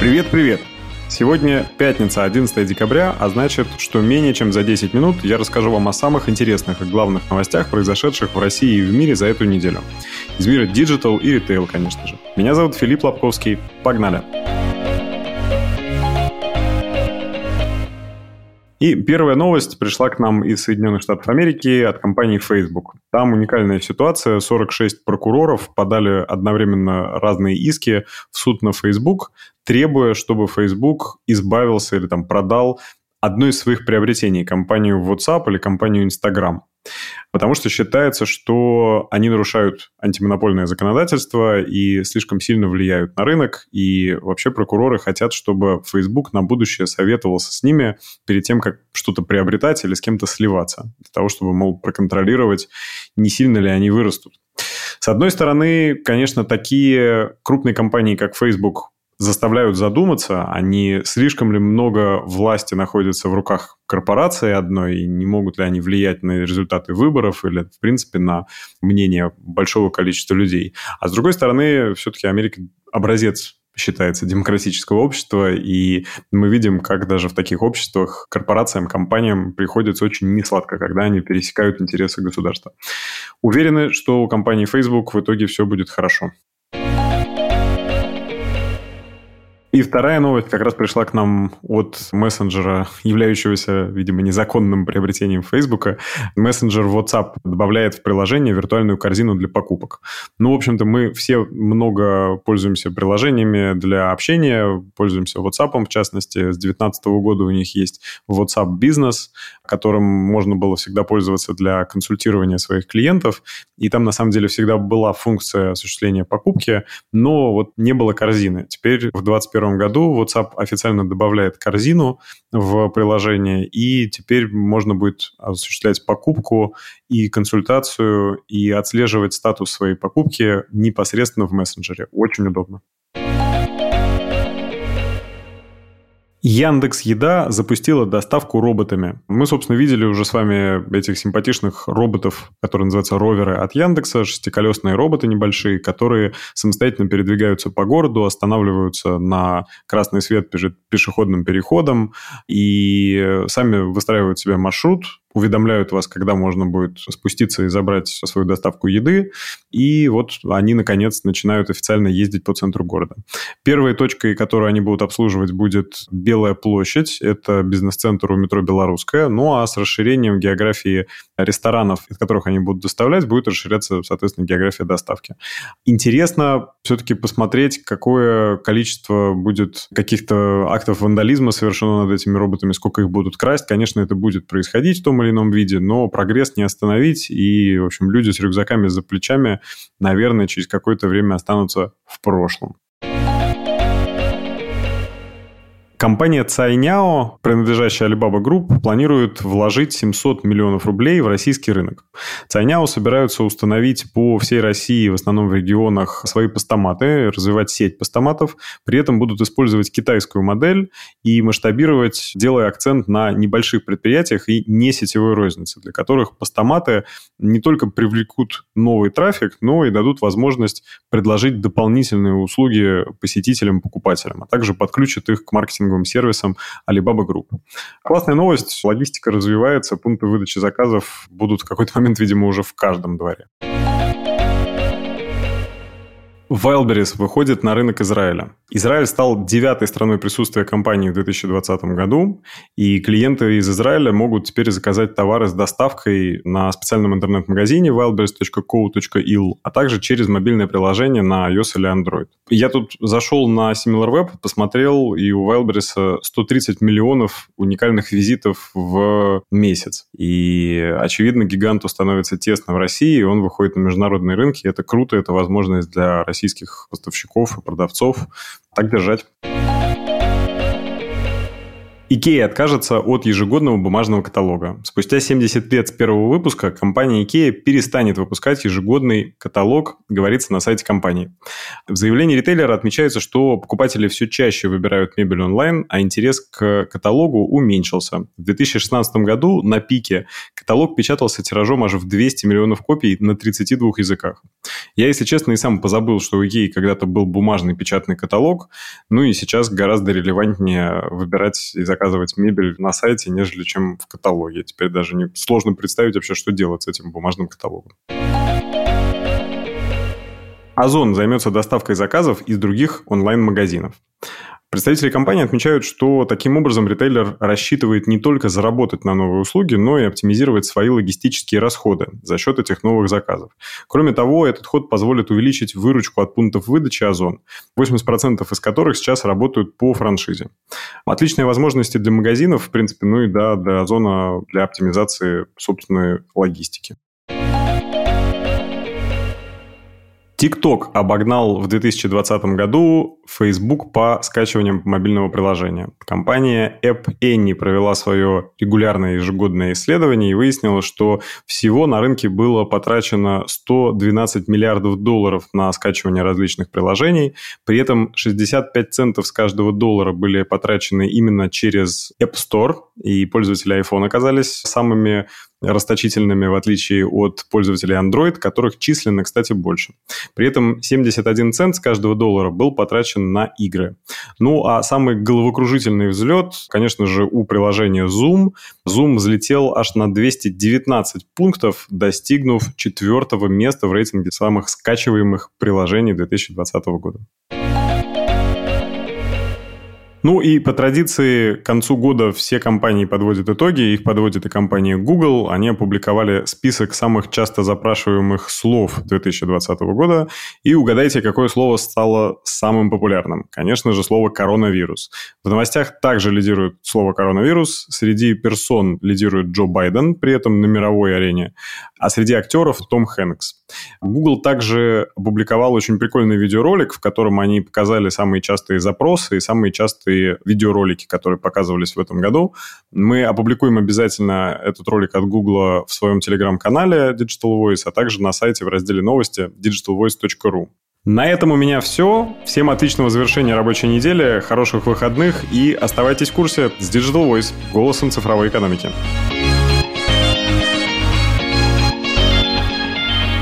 Привет-привет! Сегодня пятница, 11 декабря, а значит, что менее чем за 10 минут я расскажу вам о самых интересных и главных новостях, произошедших в России и в мире за эту неделю. Из мира digital и ритейл, конечно же. Меня зовут Филипп Лобковский. Погнали! И первая новость пришла к нам из Соединенных Штатов Америки от компании Facebook. Там уникальная ситуация. 46 прокуроров подали одновременно разные иски в суд на Facebook, требуя, чтобы Facebook избавился или там продал одно из своих приобретений, компанию WhatsApp или компанию Instagram. Потому что считается, что они нарушают антимонопольное законодательство и слишком сильно влияют на рынок. И вообще прокуроры хотят, чтобы Facebook на будущее советовался с ними перед тем, как что-то приобретать или с кем-то сливаться. Для того, чтобы, мол, проконтролировать, не сильно ли они вырастут. С одной стороны, конечно, такие крупные компании, как Facebook, заставляют задуматься, а не слишком ли много власти находится в руках корпорации одной, и не могут ли они влиять на результаты выборов или, в принципе, на мнение большого количества людей. А с другой стороны, все-таки Америка образец считается демократического общества, и мы видим, как даже в таких обществах корпорациям, компаниям приходится очень несладко, когда они пересекают интересы государства. Уверены, что у компании Facebook в итоге все будет хорошо. И вторая новость как раз пришла к нам от мессенджера, являющегося, видимо, незаконным приобретением Фейсбука. Мессенджер WhatsApp добавляет в приложение виртуальную корзину для покупок. Ну, в общем-то, мы все много пользуемся приложениями для общения, пользуемся WhatsApp, в частности. С 2019 года у них есть WhatsApp Business, которым можно было всегда пользоваться для консультирования своих клиентов. И там, на самом деле, всегда была функция осуществления покупки, но вот не было корзины. Теперь в 2021 2021 году WhatsApp официально добавляет корзину в приложение, и теперь можно будет осуществлять покупку и консультацию, и отслеживать статус своей покупки непосредственно в мессенджере. Очень удобно. Яндекс Еда запустила доставку роботами. Мы, собственно, видели уже с вами этих симпатичных роботов, которые называются роверы от Яндекса, шестиколесные роботы небольшие, которые самостоятельно передвигаются по городу, останавливаются на красный свет пешеходным переходом и сами выстраивают себе маршрут, уведомляют вас, когда можно будет спуститься и забрать свою доставку еды, и вот они, наконец, начинают официально ездить по центру города. Первой точкой, которую они будут обслуживать, будет Белая площадь, это бизнес-центр у метро Белорусская, ну а с расширением географии ресторанов, из которых они будут доставлять, будет расширяться, соответственно, география доставки. Интересно все-таки посмотреть, какое количество будет каких-то актов вандализма совершено над этими роботами, сколько их будут красть. Конечно, это будет происходить в том или ином виде, но прогресс не остановить, и, в общем, люди с рюкзаками за плечами, наверное, через какое-то время останутся в прошлом. Компания Цайняо, принадлежащая Alibaba Group, планирует вложить 700 миллионов рублей в российский рынок. Цайняо собираются установить по всей России, в основном в регионах, свои постаматы, развивать сеть постаматов, при этом будут использовать китайскую модель и масштабировать, делая акцент на небольших предприятиях и не сетевой рознице, для которых постаматы не только привлекут новый трафик, но и дадут возможность предложить дополнительные услуги посетителям, покупателям, а также подключат их к маркетингу маркетинговым сервисом Alibaba Group. Классная новость, логистика развивается, пункты выдачи заказов будут в какой-то момент, видимо, уже в каждом дворе. Wildberries выходит на рынок Израиля. Израиль стал девятой страной присутствия компании в 2020 году, и клиенты из Израиля могут теперь заказать товары с доставкой на специальном интернет-магазине wildberries.co.il, а также через мобильное приложение на iOS или Android. Я тут зашел на SimilarWeb, посмотрел, и у Wildberries 130 миллионов уникальных визитов в месяц. И, очевидно, гиганту становится тесно в России, и он выходит на международные рынки. Это круто, это возможность для России российских поставщиков и продавцов. Так держать. Икея откажется от ежегодного бумажного каталога. Спустя 70 лет с первого выпуска компания Икея перестанет выпускать ежегодный каталог, говорится на сайте компании. В заявлении ритейлера отмечается, что покупатели все чаще выбирают мебель онлайн, а интерес к каталогу уменьшился. В 2016 году на пике каталог печатался тиражом аж в 200 миллионов копий на 32 языках. Я, если честно, и сам позабыл, что у Икеи когда-то был бумажный печатный каталог, ну и сейчас гораздо релевантнее выбирать и заказывать мебель на сайте, нежели чем в каталоге. Теперь даже не сложно представить вообще, что делать с этим бумажным каталогом. Озон займется доставкой заказов из других онлайн-магазинов. Представители компании отмечают, что таким образом ритейлер рассчитывает не только заработать на новые услуги, но и оптимизировать свои логистические расходы за счет этих новых заказов. Кроме того, этот ход позволит увеличить выручку от пунктов выдачи Озон, 80% из которых сейчас работают по франшизе. Отличные возможности для магазинов, в принципе, ну и да, для Озона для оптимизации собственной логистики. TikTok обогнал в 2020 году Facebook по скачиваниям мобильного приложения. Компания App Annie провела свое регулярное ежегодное исследование и выяснила, что всего на рынке было потрачено 112 миллиардов долларов на скачивание различных приложений. При этом 65 центов с каждого доллара были потрачены именно через App Store, и пользователи iPhone оказались самыми расточительными, в отличие от пользователей Android, которых численно, кстати, больше. При этом 71 цент с каждого доллара был потрачен на игры. Ну, а самый головокружительный взлет, конечно же, у приложения Zoom. Zoom взлетел аж на 219 пунктов, достигнув четвертого места в рейтинге самых скачиваемых приложений 2020 года. Ну и по традиции к концу года все компании подводят итоги, их подводит и компания Google. Они опубликовали список самых часто запрашиваемых слов 2020 года. И угадайте, какое слово стало самым популярным. Конечно же, слово «коронавирус». В новостях также лидирует слово «коронавирус». Среди персон лидирует Джо Байден, при этом на мировой арене. А среди актеров Том Хэнкс. Google также опубликовал очень прикольный видеоролик, в котором они показали самые частые запросы и самые частые видеоролики, которые показывались в этом году. Мы опубликуем обязательно этот ролик от Google в своем телеграм-канале Digital Voice, а также на сайте в разделе новости digitalvoice.ru. На этом у меня все. Всем отличного завершения рабочей недели, хороших выходных и оставайтесь в курсе с Digital Voice, голосом цифровой экономики.